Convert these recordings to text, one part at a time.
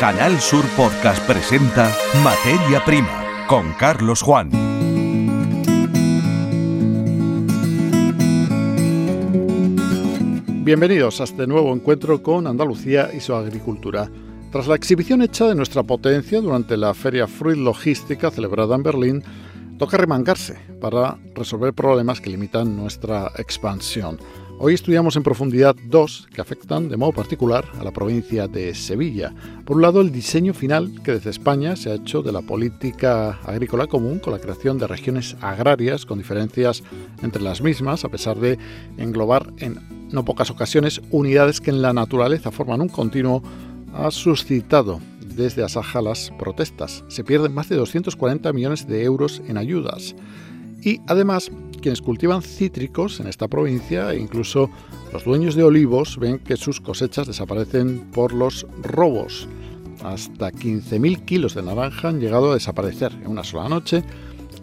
Canal Sur Podcast presenta Materia Prima con Carlos Juan. Bienvenidos a este nuevo encuentro con Andalucía y su agricultura. Tras la exhibición hecha de nuestra potencia durante la Feria Fruit Logística celebrada en Berlín, toca remangarse para resolver problemas que limitan nuestra expansión. Hoy estudiamos en profundidad dos que afectan de modo particular a la provincia de Sevilla. Por un lado, el diseño final que desde España se ha hecho de la política agrícola común con la creación de regiones agrarias con diferencias entre las mismas, a pesar de englobar en no pocas ocasiones unidades que en la naturaleza forman un continuo, ha suscitado desde Asaja las protestas. Se pierden más de 240 millones de euros en ayudas. Y además, quienes cultivan cítricos en esta provincia e incluso los dueños de olivos ven que sus cosechas desaparecen por los robos. Hasta 15.000 kilos de naranja han llegado a desaparecer en una sola noche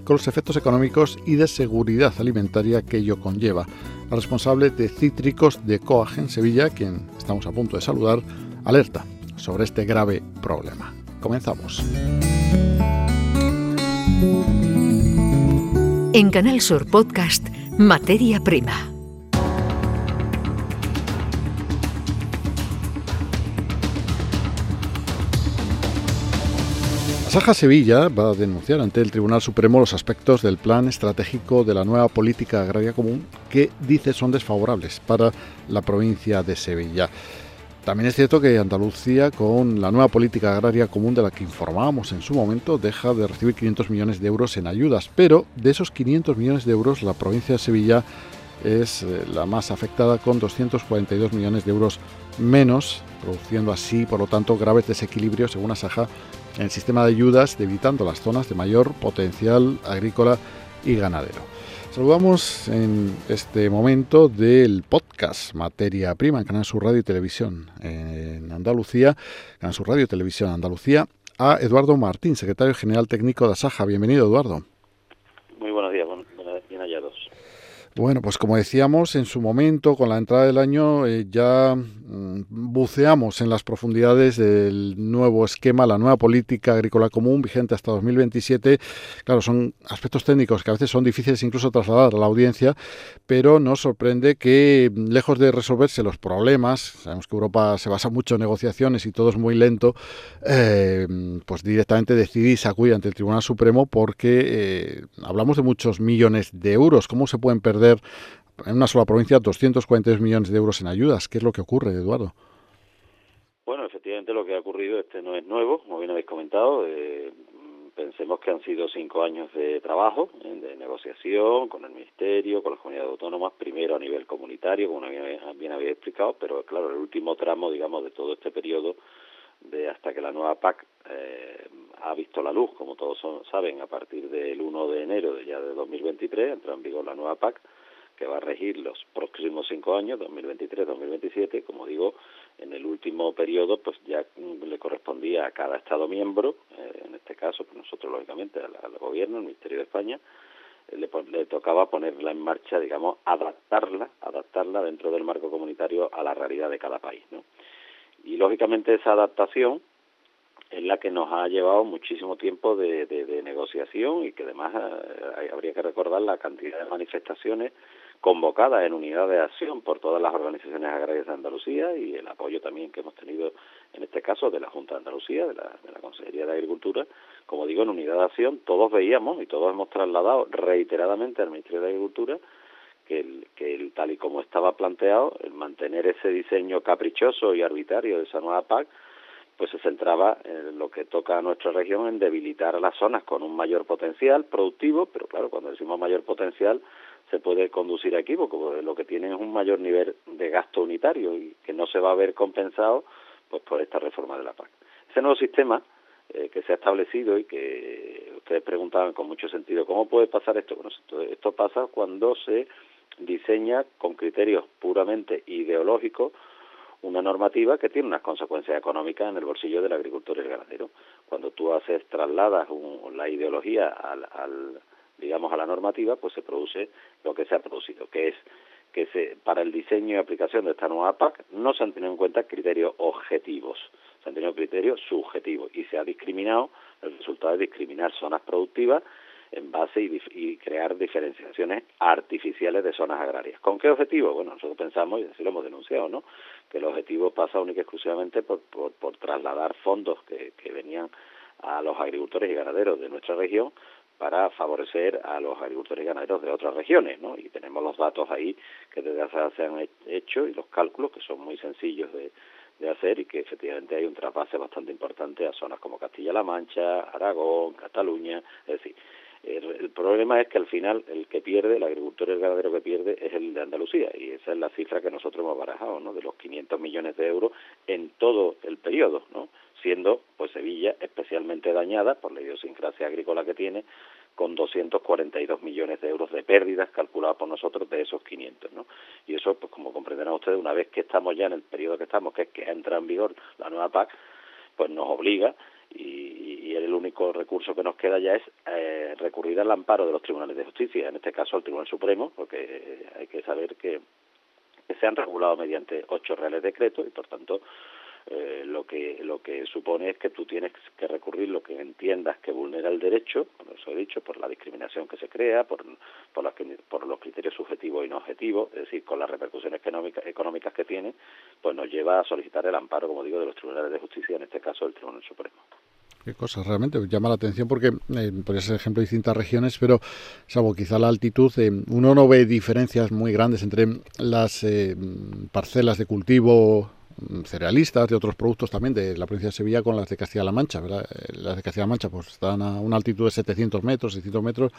con los efectos económicos y de seguridad alimentaria que ello conlleva. La responsable de cítricos de Coagen Sevilla, quien estamos a punto de saludar, alerta sobre este grave problema. Comenzamos. En Canal Sur Podcast, Materia Prima. Saja Sevilla va a denunciar ante el Tribunal Supremo los aspectos del plan estratégico de la nueva política agraria común que dice son desfavorables para la provincia de Sevilla. También es cierto que Andalucía, con la nueva política agraria común de la que informábamos en su momento, deja de recibir 500 millones de euros en ayudas, pero de esos 500 millones de euros la provincia de Sevilla es eh, la más afectada con 242 millones de euros menos, produciendo así, por lo tanto, graves desequilibrios, según Asaja, en el sistema de ayudas, debilitando las zonas de mayor potencial agrícola y ganadero. Saludamos en este momento del podcast Materia Prima en Canal Sur Radio y Televisión en Andalucía, Canal Sur Radio y Televisión Andalucía, a Eduardo Martín, secretario general técnico de Asaja. Bienvenido, Eduardo. Muy buenos días, bien hallados. Bueno, pues como decíamos, en su momento, con la entrada del año, eh, ya buceamos en las profundidades del nuevo esquema, la nueva política agrícola común vigente hasta 2027. Claro, son aspectos técnicos que a veces son difíciles incluso trasladar a la audiencia, pero nos sorprende que, mm, lejos de resolverse los problemas, sabemos que Europa se basa mucho en negociaciones y todo es muy lento, eh, pues directamente decidís acudir ante el Tribunal Supremo porque eh, hablamos de muchos millones de euros. ¿Cómo se pueden perder? En una sola provincia 242 millones de euros en ayudas. ¿Qué es lo que ocurre, Eduardo? Bueno, efectivamente lo que ha ocurrido este no es nuevo, como bien habéis comentado. Eh, pensemos que han sido cinco años de trabajo, de negociación con el Ministerio, con las comunidades autónomas, primero a nivel comunitario, como bien había explicado, pero claro, el último tramo, digamos, de todo este periodo, de hasta que la nueva PAC eh, ha visto la luz, como todos saben, a partir del 1 de enero de ya de 2023 entra en vigor la nueva PAC que va a regir los próximos cinco años, 2023-2027, como digo, en el último periodo, pues ya le correspondía a cada Estado miembro, eh, en este caso, pues nosotros lógicamente al, Gobierno, al Ministerio de España, eh, le, le, tocaba ponerla en marcha, digamos, adaptarla, adaptarla dentro del marco comunitario a la realidad de cada país, ¿no? Y lógicamente esa adaptación es la que nos ha llevado muchísimo tiempo de, de, negociación y que además eh, habría que recordar la cantidad de manifestaciones convocadas en unidad de acción por todas las organizaciones agrarias de Andalucía y el apoyo también que hemos tenido en este caso de la Junta de Andalucía, de la, de la Consejería de Agricultura, como digo, en unidad de acción todos veíamos y todos hemos trasladado reiteradamente al Ministerio de Agricultura que, el, que el, tal y como estaba planteado, el mantener ese diseño caprichoso y arbitrario de esa nueva PAC, pues se centraba en lo que toca a nuestra región en debilitar las zonas con un mayor potencial productivo, pero claro, cuando decimos mayor potencial se puede conducir a equívoco, porque lo que tiene es un mayor nivel de gasto unitario y que no se va a ver compensado pues por esta reforma de la PAC. Ese nuevo sistema eh, que se ha establecido y que ustedes preguntaban con mucho sentido, ¿cómo puede pasar esto? Esto, pasa cuando se diseña con criterios puramente ideológicos una normativa que tiene unas consecuencias económicas en el bolsillo del agricultor y el ganadero. Cuando tú haces, trasladas la ideología al, al, digamos, a la normativa, pues se produce lo que se ha producido, que es que se, para el diseño y aplicación de esta nueva PAC no se han tenido en cuenta criterios objetivos. Se han tenido criterios subjetivos y se ha discriminado, el resultado es discriminar zonas productivas en base y, crear diferenciaciones artificiales de zonas agrarias. ¿Con qué objetivo? Bueno, nosotros pensamos, y así lo hemos denunciado, ¿no? que el objetivo pasa única y exclusivamente por, por, trasladar fondos que, que venían a los agricultores y ganaderos de nuestra región para favorecer a los agricultores y ganaderos de otras regiones, ¿no? Y tenemos los datos ahí que desde hace se han hecho y los cálculos que son muy sencillos de, de hacer y que efectivamente hay un trasvase bastante importante a zonas como Castilla-La Mancha, Aragón, Cataluña, es decir, el, problema es que al final el que pierde, el agricultor y el ganadero que pierde es el de Andalucía y esa es la cifra que nosotros hemos barajado, ¿no? De los 500 millones de euros en todo el periodo, ¿no? Siendo pues Sevilla especialmente dañada por la idiosincrasia agrícola que tiene con 242 millones de euros de pérdidas calculadas por nosotros de esos 500, ¿no? Y eso, pues como comprenderán ustedes, una vez que estamos ya en el periodo que estamos, que es que entra en vigor la nueva PAC, pues nos obliga y, el único recurso que nos queda ya es eh, recurrir al amparo de los tribunales de justicia, en este caso al Tribunal Supremo, porque hay que saber que se han regulado mediante ocho reales decretos y por tanto eh, lo que lo que supone es que tú tienes que recurrir lo que entiendas que vulnera el derecho, como os he dicho, por la discriminación que se crea, por por, por los criterios subjetivos y no objetivos, es decir, con las repercusiones económicas, que tiene, pues nos lleva a solicitar el amparo, como digo, de los tribunales de justicia, en este caso el Tribunal Supremo. Qué cosas realmente llama la atención porque eh, podría ser ejemplo distintas regiones, pero salvo quizá la altitud, eh, uno no ve diferencias muy grandes entre las eh, parcelas de cultivo cerealistas, de otros productos también de la provincia de Sevilla con las de Castilla-La Mancha. Eh, las de Castilla-La Mancha pues están a una altitud de 700 metros, 600 metros.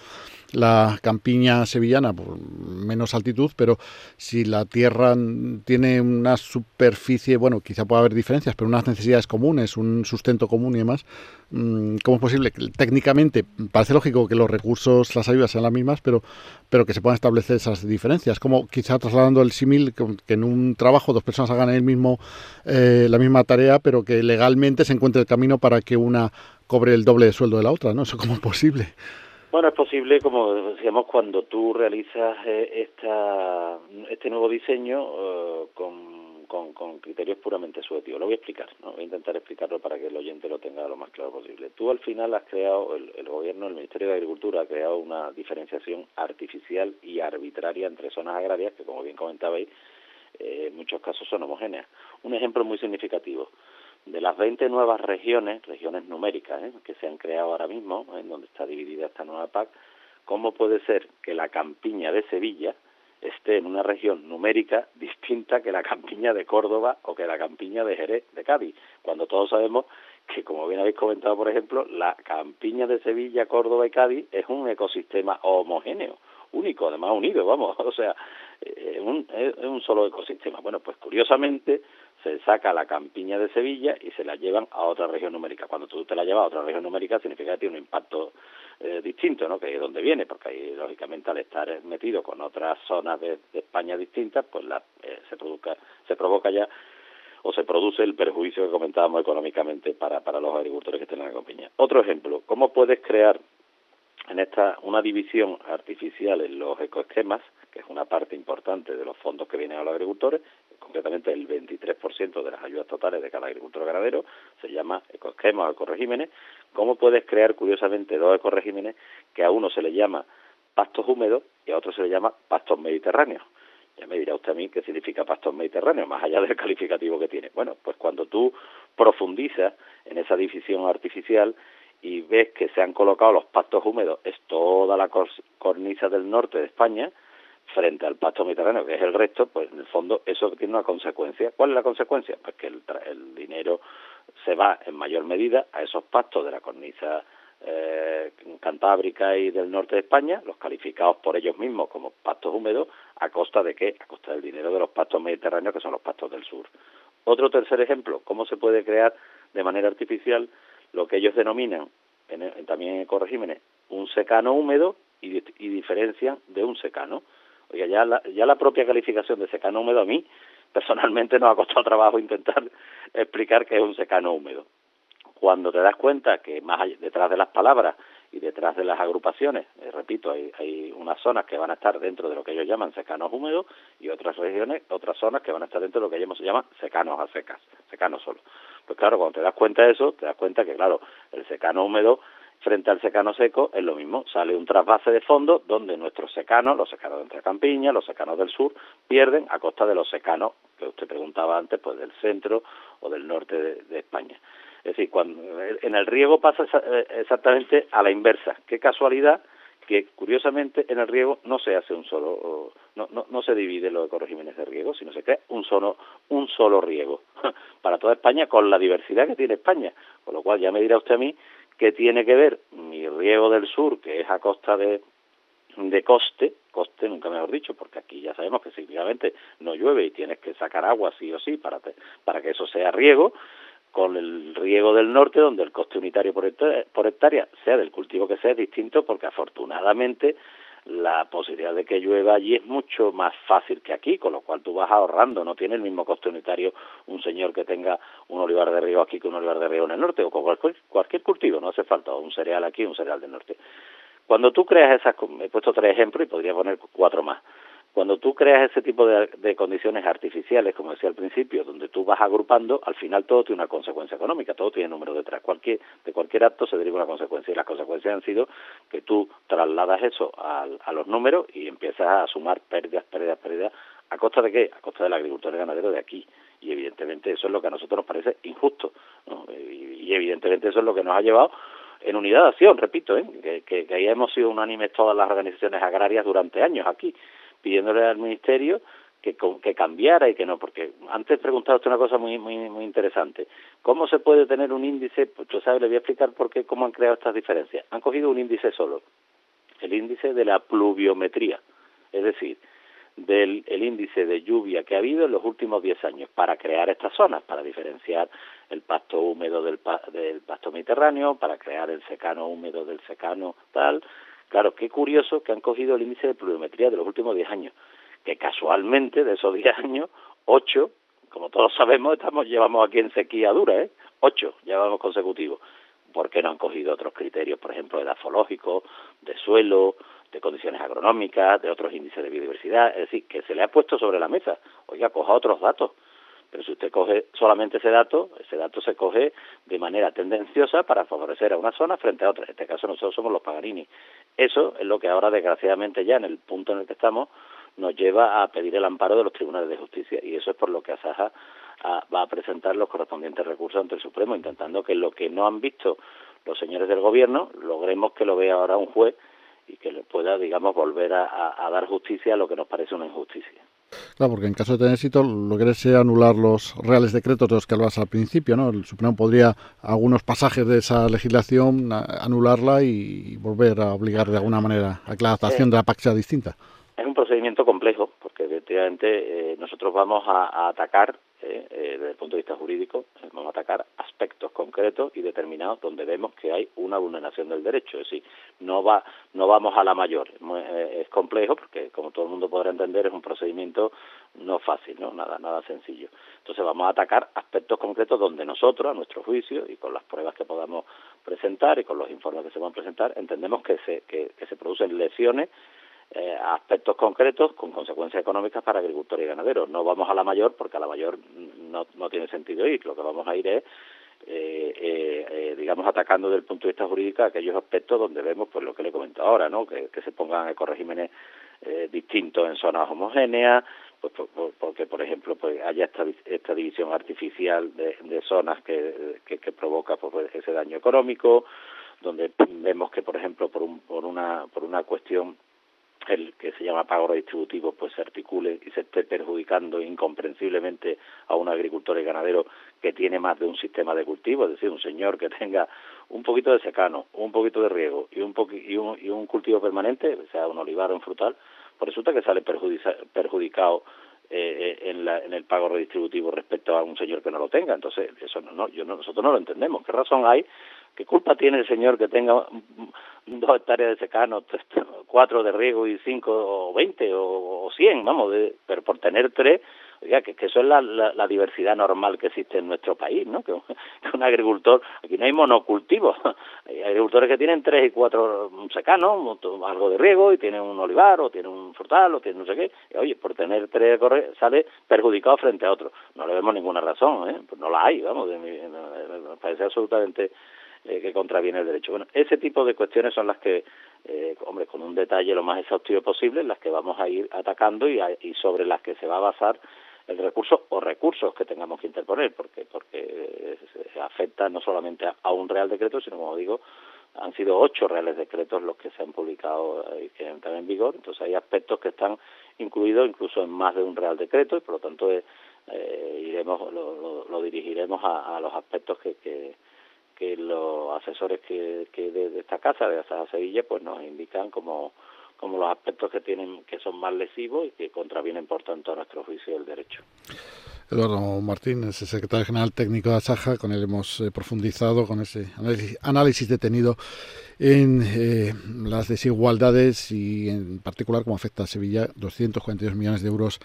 La campiña sevillana por menos altitud, pero si la tierra tiene una superficie, bueno, quizá pueda haber diferencias, pero unas necesidades comunes, un sustento común y demás, mm, ¿cómo es posible? Técnicamente parece lógico que los recursos, las ayudas sean las mismas, pero, pero que se puedan establecer esas diferencias. Como quizá trasladando el símil que en un trabajo dos personas hagan el mismo eh, la misma tarea, pero que legalmente se encuentre el camino para que una cobre el doble de sueldo de la otra, ¿no? ¿Eso cómo es posible? Bueno, es posible, como decíamos, cuando tú realizas eh, esta, este nuevo diseño eh, con, con, criterios puramente subjetivos. Lo voy a explicar, ¿no? voy a intentar explicarlo para que el oyente lo tenga lo más claro posible. Tú al final has creado, el, el gobierno, el Ministerio de Agricultura ha creado una diferenciación artificial y arbitraria entre zonas agrarias que, como bien comentabais, eh, en muchos casos son homogéneas. Un ejemplo muy significativo. De las 20 nuevas regiones, regiones numéricas, ¿eh? que se han creado ahora mismo, en donde está dividida esta nueva PAC, ¿cómo puede ser que la campiña de Sevilla esté en una región numérica distinta que la campiña de Córdoba o que la campiña de Jerez, de Cádiz? Cuando todos sabemos que, como bien habéis comentado, por ejemplo, la campiña de Sevilla, Córdoba y Cádiz es un ecosistema homogéneo único, además unido, vamos, o sea, es un, es un solo ecosistema. Bueno, pues curiosamente se saca la campiña de Sevilla y se la llevan a otra región numérica. Cuando tú te la llevas a otra región numérica significa que tiene un impacto eh, distinto, ¿no? Que es donde viene, porque ahí lógicamente al estar metido con otras zonas de, España distintas, pues la, eh, se produzca, se provoca ya o se produce el perjuicio que comentábamos económicamente para, para los agricultores que estén en la campiña. Otro ejemplo, ¿cómo puedes crear en esta una división artificial en los ecoesquemas, es una parte importante de los fondos que vienen a los agricultores, concretamente el 23% de las ayudas totales de cada agricultor ganadero, se llama ecoesquemas o ecoregímenes. ¿Cómo puedes crear, curiosamente, dos ecoregímenes que a uno se le llama pastos húmedos y a otro se le llama pastos mediterráneos? Ya me dirá usted a mí qué significa pastos mediterráneos, más allá del calificativo que tiene. Bueno, pues cuando tú profundizas en esa división artificial, y ves que se han colocado los pastos húmedos, es toda la cornisa del norte de España, frente al pasto mediterráneo, que es el resto, pues en el fondo eso tiene una consecuencia. ¿Cuál es la consecuencia? Pues que el, el dinero se va en mayor medida a esos pastos de la cornisa eh, cantábrica y del norte de España, los calificados por ellos mismos como pastos húmedos, a costa de qué? A costa del dinero de los pastos mediterráneos, que son los pastos del sur. Otro tercer ejemplo, cómo se puede crear de manera artificial lo que ellos denominan en, también en ecoregímenes un secano húmedo y, y, diferencian de un secano. Oiga, ya la, ya la propia calificación de secano húmedo a mí personalmente nos ha costado trabajo intentar explicar qué es un secano húmedo. Cuando te das cuenta que más detrás de las palabras y detrás de las agrupaciones, eh, repito, hay, hay unas zonas que van a estar dentro de lo que ellos llaman secanos húmedos y otras regiones, otras zonas que van a estar dentro de lo que ellos llaman secanos a secas, secanos solo. Pues claro, cuando te das cuenta de eso, te das cuenta que, claro, el secano húmedo frente al secano seco es lo mismo, sale un trasvase de fondo donde nuestros secanos, los secanos de entre campiña, los secanos del sur, pierden a costa de los secanos que usted preguntaba antes, pues del centro o del norte de, España. Es decir, cuando en el riego pasa eh, exactamente a la inversa. Qué casualidad que curiosamente en el riego no se hace un solo, no, no, no se divide los ecoregímenes de riego, sino se crea un solo, un solo riego para toda España con la diversidad que tiene España. Con lo cual ya me dirá usted a mí qué tiene que ver mi riego del sur, que es a costa de, de coste, coste nunca mejor dicho, porque aquí ya sabemos que significativamente no llueve y tienes que sacar agua sí o sí para, para que eso sea riego, con el riego del norte, donde el coste unitario por hectárea, sea del cultivo que sea, es distinto, porque afortunadamente la posibilidad de que llueva allí es mucho más fácil que aquí, con lo cual tú vas ahorrando, no tiene el mismo coste unitario un señor que tenga un olivar de riego aquí que un olivar de riego en el norte, o con cualquier, cualquier cultivo, no hace falta un cereal aquí, un cereal del norte. Cuando tú creas esas, he puesto tres ejemplos y podría poner cuatro más. Cuando tú creas ese tipo de, condiciones artificiales, como decía al principio, donde tú vas agrupando, al final todo tiene una consecuencia económica, todo tiene número detrás. Cualquier, de cualquier acto se deriva una consecuencia y las consecuencias han sido que tú trasladas eso a, los números y empiezas a sumar pérdidas, pérdidas, pérdidas. ¿A costa de qué? A costa del agricultor y ganadero de aquí. Y evidentemente eso es lo que a nosotros nos parece injusto. Y, y evidentemente eso es lo que nos ha llevado en unidad de acción, repito, ¿eh? que, que ahí hemos sido unánimes todas las organizaciones agrarias durante años aquí pidiéndole al Ministerio que, que cambiara y que no, porque antes preguntaba usted una cosa muy, muy, muy interesante. ¿Cómo se puede tener un índice? Pues yo sabe, le voy a explicar por qué, cómo han creado estas diferencias. Han cogido un índice solo, el índice de la pluviometría, es decir, del el índice de lluvia que ha habido en los últimos 10 años para crear estas zonas, para diferenciar el pasto húmedo del, del pasto mediterráneo, para crear el secano húmedo del secano tal, Claro, qué curioso que han cogido el índice de pluviometría de los últimos 10 años, que casualmente de esos 10 años, 8, como todos sabemos, estamos llevamos aquí en sequía dura, ¿eh? 8 llevamos consecutivos. ¿Por qué no han cogido otros criterios, por ejemplo, edafológicos, de suelo, de condiciones agronómicas, de otros índices de biodiversidad? Es decir, que se le ha puesto sobre la mesa. Oiga, coja otros datos. Pero si usted coge solamente ese dato, ese dato se coge de manera tendenciosa para favorecer a una zona frente a otra. En este caso nosotros somos los Paganini. Eso es lo que ahora, desgraciadamente, ya en el punto en el que estamos, nos lleva a pedir el amparo de los tribunales de justicia. Y eso es por lo que Asaja ah, va a presentar los correspondientes recursos ante el Supremo, intentando que lo que no han visto los señores del Gobierno, logremos que lo vea ahora un juez y que le pueda, digamos, volver a dar justicia a lo que nos parece una injusticia. Claro, porque en caso de tener éxito, lo que es anular los reales decretos de los que hablabas al principio, ¿no? El Supremo podría, algunos pasajes de esa legislación, anularla y volver a obligar de alguna manera a que la adaptación de la PAC sea distinta. Es un procedimiento complejo, efectivamente eh, nosotros vamos a atacar eh, eh, desde el punto de vista jurídico, vamos a atacar aspectos concretos y determinados donde vemos que hay una vulneración del derecho. Es decir, no va, no vamos a la mayor. Eh, es complejo porque, como todo el mundo podrá entender, es un procedimiento no fácil, no nada, nada sencillo. Entonces vamos a atacar aspectos concretos donde nosotros, a nuestro juicio y con las pruebas que podamos presentar y con los informes que se van a presentar, entendemos que se, que se producen lesiones eh, aspectos concretos con consecuencias económicas para agricultores y ganaderos. No vamos a la mayor porque a la mayor no, no tiene sentido ir. Lo que vamos a ir es, eh, eh, eh digamos, atacando desde el punto de vista jurídico aquellos aspectos donde vemos pues lo que le comento ahora, ¿no? Que, se pongan ecoregímenes eh, distintos en zonas homogéneas, pues porque por ejemplo pues haya esta, esta división artificial de, zonas que, que, que provoca pues, ese daño económico, donde vemos que por ejemplo por, un, por una por una cuestión el que se llama pago redistributivo pues se articule y se esté perjudicando incomprensiblemente a un agricultor y ganadero que tiene más de un sistema de cultivo, es decir, un señor que tenga un poquito de secano, un poquito de riego y un, y un, y un cultivo permanente, sea, un olivar o un frutal, pues resulta que sale perjudicado eh, en, la, en el pago redistributivo respecto a un señor que no lo tenga. Entonces, eso no, yo nosotros no lo entendemos. ¿Qué razón hay? ¿Qué culpa tiene el señor que tenga dos hectáreas de secano, cuatro de riego y cinco o veinte o, cien, vamos, de, pero por tener tres, Oiga, que, que eso es la, la, diversidad normal que existe en nuestro país, ¿no? Que, un agricultor, aquí no hay monocultivos, hay agricultores que tienen tres y cuatro secanos, algo de riego, y tienen un olivar, o tienen un frutal, o tienen no sé qué, oye, por tener tres sale perjudicado frente a otro. No le vemos ninguna razón, ¿eh? Pues no la hay, vamos, me parece absolutamente eh, que contraviene el derecho. Bueno, ese tipo de cuestiones son las que, eh, hombre, con un detalle lo más exhaustivo posible, las que vamos a ir atacando y, y sobre las que se va a basar el recurso o recursos que tengamos que interponer, porque porque afecta no solamente a, un real decreto, sino como digo, han sido ocho reales decretos los que se han publicado y que entran en vigor, entonces hay aspectos que están incluidos incluso en más de un real decreto y por lo tanto eh, iremos lo, lo, dirigiremos a, los aspectos que, que, que los asesores que, que de, esta casa, de Asaja Sevilla, pues nos indican como como los aspectos que tienen que son más lesivos y que contravienen por tanto a nuestro juicio del derecho. Eduardo Martínez, el secretario general técnico de Asaja, con él hemos eh, profundizado con ese análisis detenido en eh, las desigualdades y en particular cómo afecta a Sevilla 242 millones de euros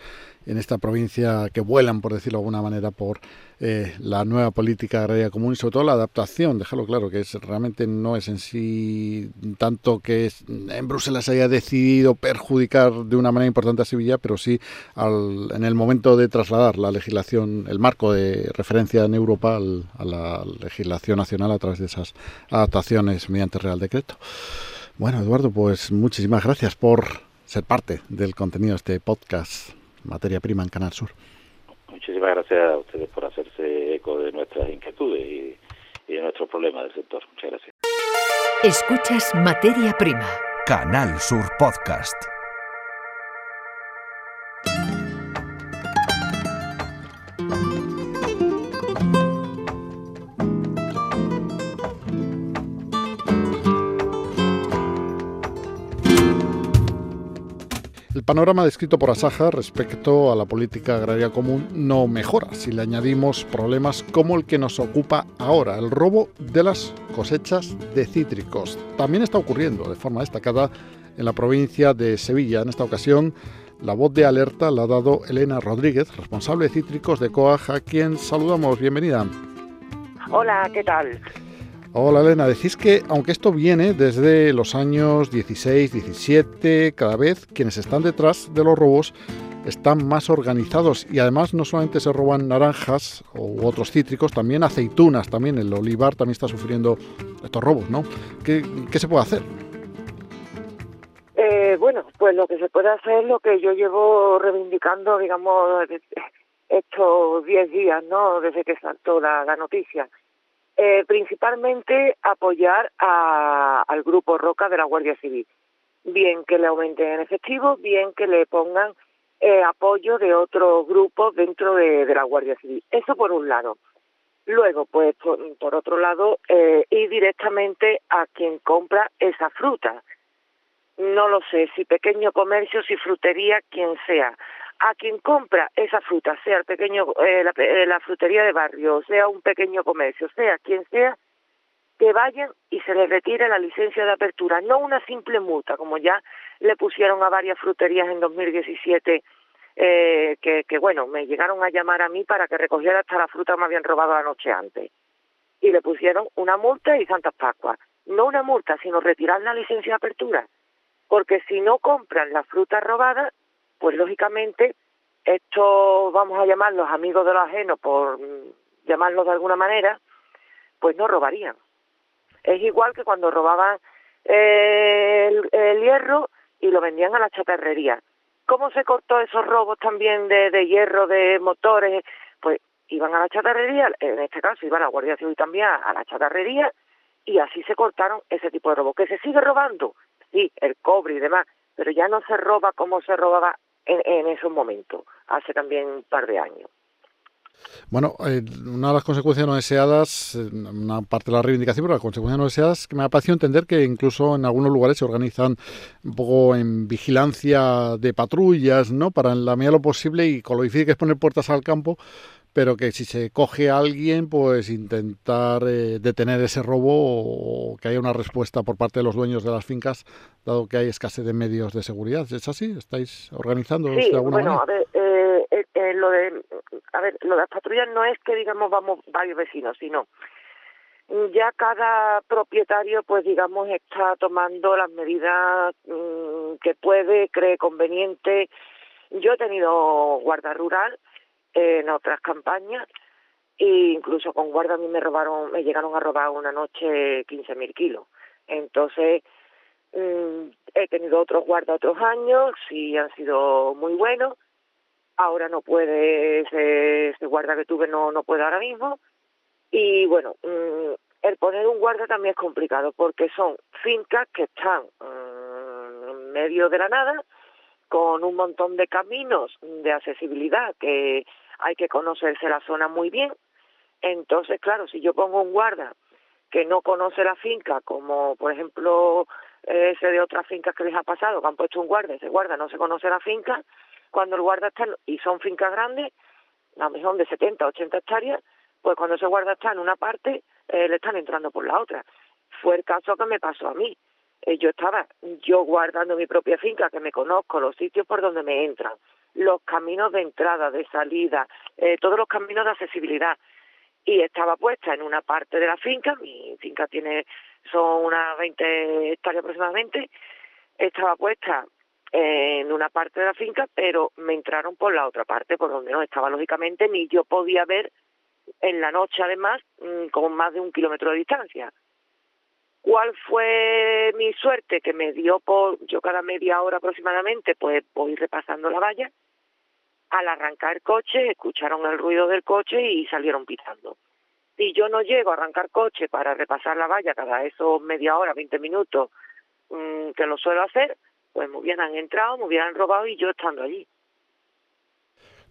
en esta provincia que vuelan, por decirlo de alguna manera, por eh, la nueva política agraria común y sobre todo la adaptación, déjalo claro, que es realmente no es en sí tanto que en Bruselas haya decidido perjudicar de una manera importante a Sevilla, pero sí al, en el momento de trasladar la legislación, el marco de referencia en Europa a la legislación nacional a través de esas adaptaciones mediante Real Decreto. Bueno, Eduardo, pues muchísimas gracias por ser parte del contenido de este podcast Materia Prima en Canal Sur. Muchísimas gracias a ustedes por hacerse eco de nuestras inquietudes y, y de nuestros problemas del sector. Muchas gracias. Escuchas Materia Prima. Canal Sur Podcast. El panorama descrito por Asaja respecto a la política agraria común no mejora si le añadimos problemas como el que nos ocupa ahora, el robo de las cosechas de cítricos. También está ocurriendo de forma destacada en la provincia de Sevilla. En esta ocasión, la voz de alerta la ha dado Elena Rodríguez, responsable de cítricos de COAJ, a quien saludamos. Bienvenida. Hola, ¿qué tal? Hola Elena, decís que aunque esto viene desde los años 16, 17, cada vez quienes están detrás de los robos están más organizados y además no solamente se roban naranjas u otros cítricos, también aceitunas, también el olivar también está sufriendo estos robos, ¿no? ¿Qué, se puede hacer? Eh, bueno, pues lo que se puede hacer es lo que yo llevo reivindicando, digamos, estos 10 días, ¿no? Desde que saltó la noticia eh, principalmente apoyar al grupo Roca de la Guardia Civil. Bien que le aumenten en efectivo, bien que le pongan eh, apoyo de otros grupos dentro de, la Guardia Civil. Eso por un lado. Luego, pues por, otro lado, eh, ir directamente a quien compra esa fruta. No lo sé, si pequeño comercio, si frutería, quien sea a quien compra esa fruta, sea el pequeño, eh, eh, la, frutería de barrio, sea un pequeño comercio, sea quien sea, que vayan y se les retire la licencia de apertura, no una simple multa, como ya le pusieron a varias fruterías en 2017, eh, que, que bueno, me llegaron a llamar a mí para que recogiera hasta la fruta que me habían robado la noche antes. Y le pusieron una multa y Santas Pascuas. No una multa, sino retirar la licencia de apertura. Porque si no compran la fruta robada, pues lógicamente estos, vamos a llamarlos amigos de lo ajeno, por llamarlos de alguna manera, pues no robarían. Es igual que cuando robaban el, hierro y lo vendían a la chatarrería. ¿Cómo se cortó esos robos también de, de hierro, de motores? Pues iban a la chatarrería, en este caso iban a la Guardia Civil también a la chatarrería, y así se cortaron ese tipo de robos. ¿Que se sigue robando? Sí, el cobre y demás, pero ya no se roba como se robaba en, esos momentos, hace también un par de años. Bueno, eh, una de las consecuencias no deseadas, eh, una parte de la reivindicación, pero las consecuencias no deseadas, que me ha parecido entender que incluso en algunos lugares se organizan un poco en vigilancia de patrullas, ¿no? Para en la medida de lo posible y con lo difícil que es poner puertas al campo, pero que si se coge a alguien, pues intentar eh, detener ese robo o que haya una respuesta por parte de los dueños de las fincas, dado que hay escasez de medios de seguridad. ¿Es así? ¿Estáis organizando sí, de alguna bueno, manera? A ver, eh, eh, lo de, a ver, lo de las patrullas no es que digamos vamos varios vecinos, sino ya cada propietario, pues digamos, está tomando las medidas mm, que puede, cree conveniente. Yo he tenido guarda rural en otras campañas e incluso con guarda a mí me robaron, me llegaron a robar una noche 15.000 kilos. Entonces, mm, he tenido otros guardas otros años y han sido muy buenos. Ahora no puede, ese, guarda que tuve no, no puede ahora mismo y bueno, mm, el poner un guarda también es complicado porque son fincas que están mm, en medio de la nada, con un montón de caminos de accesibilidad que hay que conocerse la zona muy bien. Entonces, claro, si yo pongo un guarda que no conoce la finca, como por ejemplo ese de otras fincas que les ha pasado, que han puesto un guarda, ese guarda no se conoce la finca, cuando el guarda está, y son fincas grandes, a lo mejor de 70, 80 hectáreas, pues cuando ese guarda está en una parte, eh, le están entrando por la otra. Fue el caso que me pasó a mí. Eh, yo estaba yo guardando mi propia finca, que me conozco, los sitios por donde me entran, los caminos de entrada, de salida, eh, todos los caminos de accesibilidad. Y estaba puesta en una parte de la finca, mi finca tiene, son unas 20 hectáreas aproximadamente, estaba puesta en una parte de la finca, pero me entraron por la otra parte, por donde no estaba lógicamente, ni yo podía ver en la noche además mm, con más de un kilómetro de distancia. ¿Cuál fue mi suerte? Que me dio por, yo cada media hora aproximadamente, pues voy repasando la valla. Al arrancar coche, escucharon el ruido del coche y salieron pitando. Si yo no llego a arrancar coche para repasar la valla cada esos media hora, 20 minutos, mm, que lo suelo hacer, pues me hubieran entrado, me hubieran robado y yo estando allí.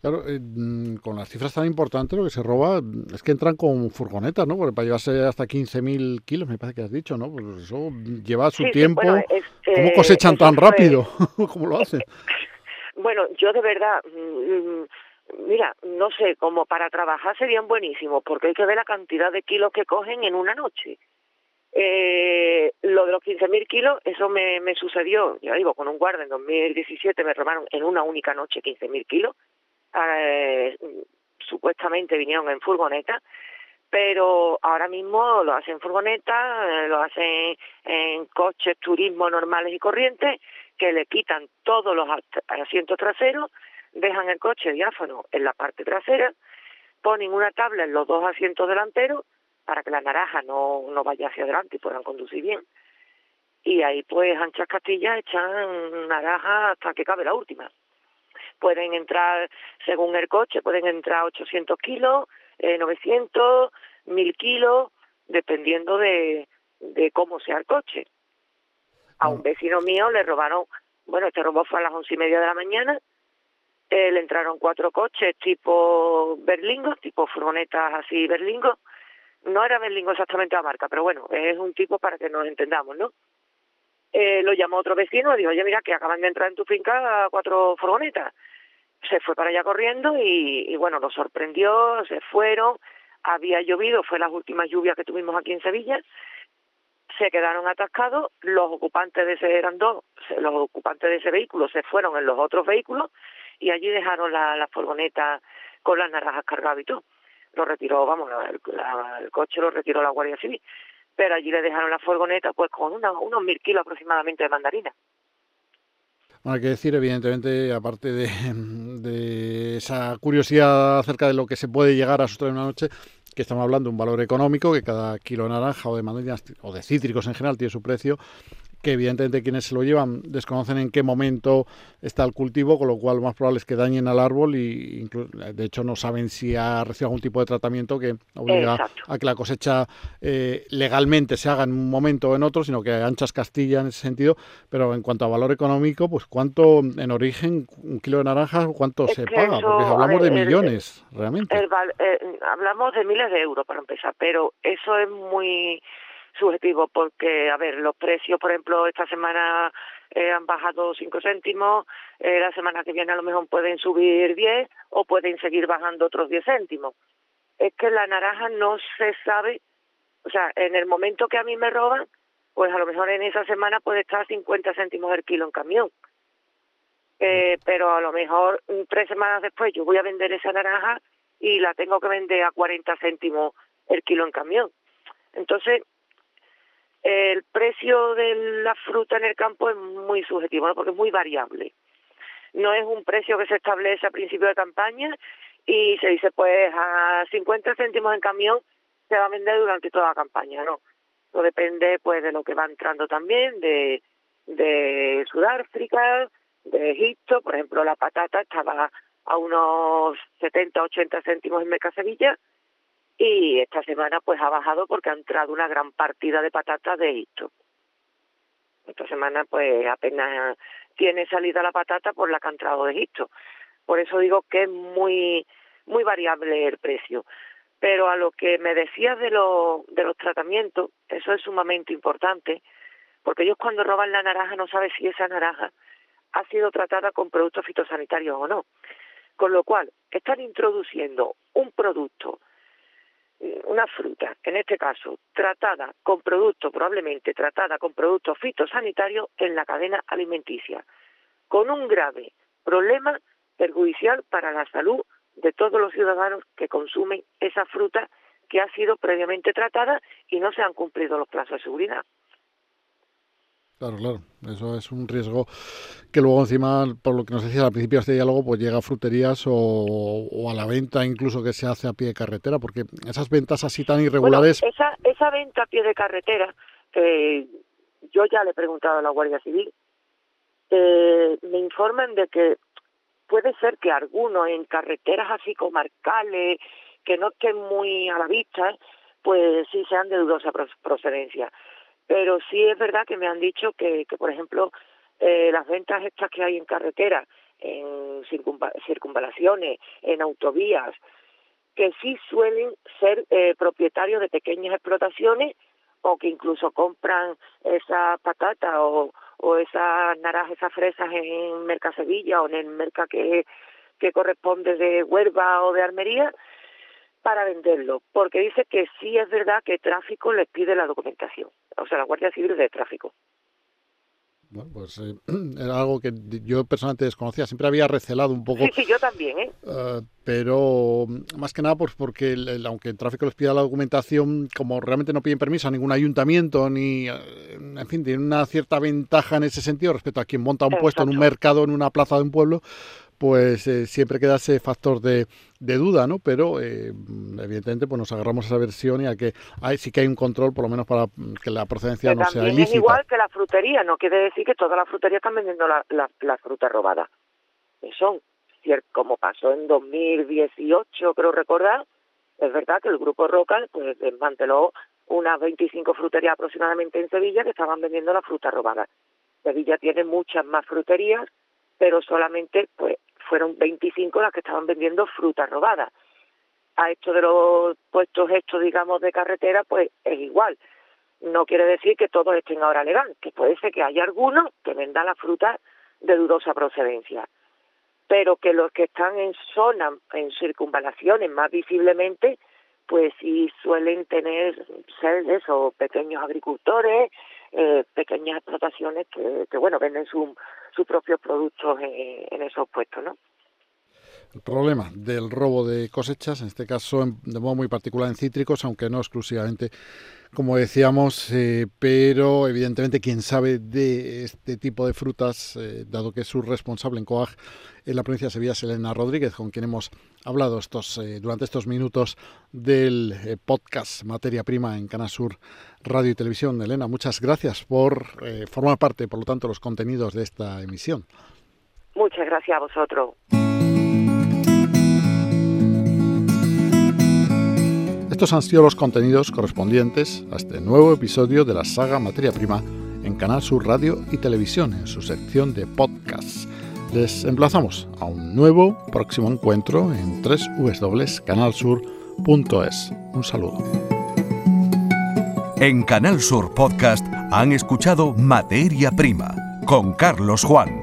Claro, eh, mm, con las cifras tan importantes lo que se roba es que entran con furgonetas, ¿no? Porque para llevarse hasta 15.000 kilos, me parece que has dicho, ¿no? Pues eso lleva su tiempo. ¿Cómo eh, cosechan tan rápido? ¿Cómo lo hacen? Bueno, yo de verdad, mm, mira, no sé, como para trabajar serían buenísimos, porque hay que ver la cantidad de kilos que cogen en una noche. Eh, lo de los 15.000 kilos, eso me, me sucedió, ya digo, con un guarda en 2017 me robaron en una única noche 15.000 kilos eh, supuestamente vinieron en furgoneta, pero ahora mismo lo hacen en furgoneta, eh, lo hacen en coches turismo normales y corrientes, que le quitan todos los asientos traseros, dejan el coche diáfano en la parte trasera, ponen una tabla en los dos asientos delanteros para que la naranja no, no vaya hacia adelante y puedan conducir bien. Y ahí pues anchas castillas echan naranja hasta que cabe la última pueden entrar, según el coche, pueden entrar 800 kilos, eh, 900, 1000 kilos, dependiendo de, de cómo sea el coche. A un mm. vecino mío le robaron, bueno, este robo fue a las once y media de la mañana, eh, le entraron cuatro coches tipo berlingo, tipo furgonetas así berlingo. No era berlingo exactamente la marca, pero bueno, es un tipo para que nos entendamos, ¿no? Eh, lo llamó otro vecino y dijo, oye, mira, que acaban de entrar en tu finca cuatro furgonetas se fue para allá corriendo y, bueno, lo sorprendió, se fueron, había llovido, fue las últimas lluvias que tuvimos aquí en Sevilla, se quedaron atascados, los ocupantes de ese eran dos, los ocupantes de ese vehículo se fueron en los otros vehículos y allí dejaron la, furgoneta con las naranjas cargadas y todo. Lo retiró, vamos, el, coche lo retiró la Guardia Civil, pero allí le dejaron la furgoneta pues con unos mil kilos aproximadamente de mandarina. Hay que decir, evidentemente, aparte de, esa curiosidad acerca de lo que se puede llegar a asustar en una noche, que estamos hablando de un valor económico, que cada kilo de naranja o de mandarinas o de cítricos en general tiene su precio, que evidentemente quienes se lo llevan desconocen en qué momento está el cultivo, con lo cual lo más probable es que dañen al árbol y de hecho no saben si ha recibido algún tipo de tratamiento que obliga a que la cosecha eh, legalmente se haga en un momento o en otro, sino que anchas Castilla en ese sentido. Pero en cuanto a valor económico, pues cuánto en origen un kilo de naranjas, cuánto se paga, porque hablamos de millones, realmente. Eh, hablamos de miles de euros para empezar, pero eso es muy subjetivo porque, a ver, los precios, por ejemplo, esta semana eh, han bajado 5 céntimos, eh, la semana que viene a lo mejor pueden subir 10 o pueden seguir bajando otros 10 céntimos. Es que la naranja no se sabe, o sea, en el momento que a mí me roban, pues a lo mejor en esa semana puede estar 50 céntimos el kilo en camión. Eh, pero a lo mejor mm, tres semanas después yo voy a vender esa naranja y la tengo que vender a 40 céntimos el kilo en camión. Entonces, el precio de la fruta en el campo es muy subjetivo, porque es muy variable. No es un precio que se establece a principio de campaña y se dice, pues a 50 céntimos en camión se va a vender durante toda la campaña, no. Eso depende pues de lo que va entrando también, de, Sudáfrica, de Egipto, por ejemplo la patata estaba a unos 70, 80 céntimos en Mercasevilla y esta semana pues ha bajado porque ha entrado una gran partida de patatas de Egipto. Esta semana pues apenas tiene salida la patata por la que ha entrado de Egipto. Por eso digo que es muy muy variable el precio. Pero a lo que me decías de, lo, de los tratamientos, eso es sumamente importante, porque ellos cuando roban la naranja no saben si esa naranja ha sido tratada con productos fitosanitarios o no. Con lo cual, están introduciendo un producto, una fruta, en este caso, tratada con productos, probablemente tratada con productos fitosanitarios en la cadena alimenticia, con un grave problema perjudicial para la salud de todos los ciudadanos que consumen esa fruta que ha sido previamente tratada y no se han cumplido los plazos de seguridad. Claro, claro, eso es un riesgo que luego encima, por lo que nos decía al principio de este diálogo, pues llega a fruterías o, a la venta incluso que se hace a pie de carretera, porque esas ventas así tan irregulares... esa, esa venta a pie de carretera, que yo ya le he preguntado a la Guardia Civil, eh, me informan de que puede ser que algunos en carreteras así comarcales, que no estén muy a la vista, pues sí sean de dudosa procedencia. Pero sí es verdad que me han dicho que, que por ejemplo, eh, las ventas estas que hay en carretera, en circunvalaciones, en autovías, que sí suelen ser eh, propietarios de pequeñas explotaciones o que incluso compran esa patata o, esas naranjas, esas fresas en Mercasevilla o en el Merca que, que corresponde de Huelva o de Almería para venderlo, porque dice que sí es verdad que tráfico les pide la documentación, o sea, la Guardia Civil de Tráfico. Bueno, pues eh, era algo que yo personalmente desconocía. Siempre había recelado un poco. Sí, sí, yo también, ¿eh? eh pero más que nada, pues porque aunque el tráfico les pida la documentación, como realmente no piden permiso a ningún ayuntamiento, ni. Eh, en fin, tiene una cierta ventaja en ese sentido respecto a quien monta un puesto en un mercado, en una plaza de un pueblo, pues eh, siempre queda ese factor de, duda, ¿no? Pero eh, evidentemente pues nos agarramos a esa versión y a que hay, sí que hay un control, por lo menos para que la procedencia no sea ilícita. es igual que la frutería, no quiere decir que todas las fruterías están vendiendo la, la, fruta robada. Son, como pasó en 2018, creo recordar, es verdad que el grupo Roca pues desmanteló unas 25 fruterías aproximadamente en Sevilla que estaban vendiendo la fruta robada. Sevilla tiene muchas más fruterías, pero solamente pues fueron 25 las que estaban vendiendo fruta robada. A esto de los puestos estos, digamos, de carretera, pues es igual. No quiere decir que todos estén ahora legal, que puede ser que haya algunos que vendan la fruta de dudosa procedencia, pero que los que están en zonas, en circunvalaciones más visiblemente, pues sí suelen tener ser eso, pequeños agricultores, eh, pequeñas explotaciones que, que, bueno, venden su, sus propios productos en, esos puestos, ¿no? El problema del robo de cosechas, en este caso de modo muy particular en cítricos, aunque no exclusivamente, como decíamos, eh, pero evidentemente quien sabe de este tipo de frutas, eh, dado que es su responsable en COAG en la provincia de Sevilla, es Elena Rodríguez, con quien hemos hablado estos, eh, durante estos minutos del podcast Materia Prima en Canasur Radio y Televisión. Elena, muchas gracias por formar parte, por lo tanto, de los contenidos de esta emisión. Muchas gracias a vosotros. Estos han sido los contenidos correspondientes a este nuevo episodio de la saga Materia Prima en Canal Sur Radio y Televisión, en su sección de podcasts. Les emplazamos a un nuevo próximo encuentro en www.canalsur.es. Un saludo. En Canal Sur Podcast han escuchado Materia Prima con Carlos Juan.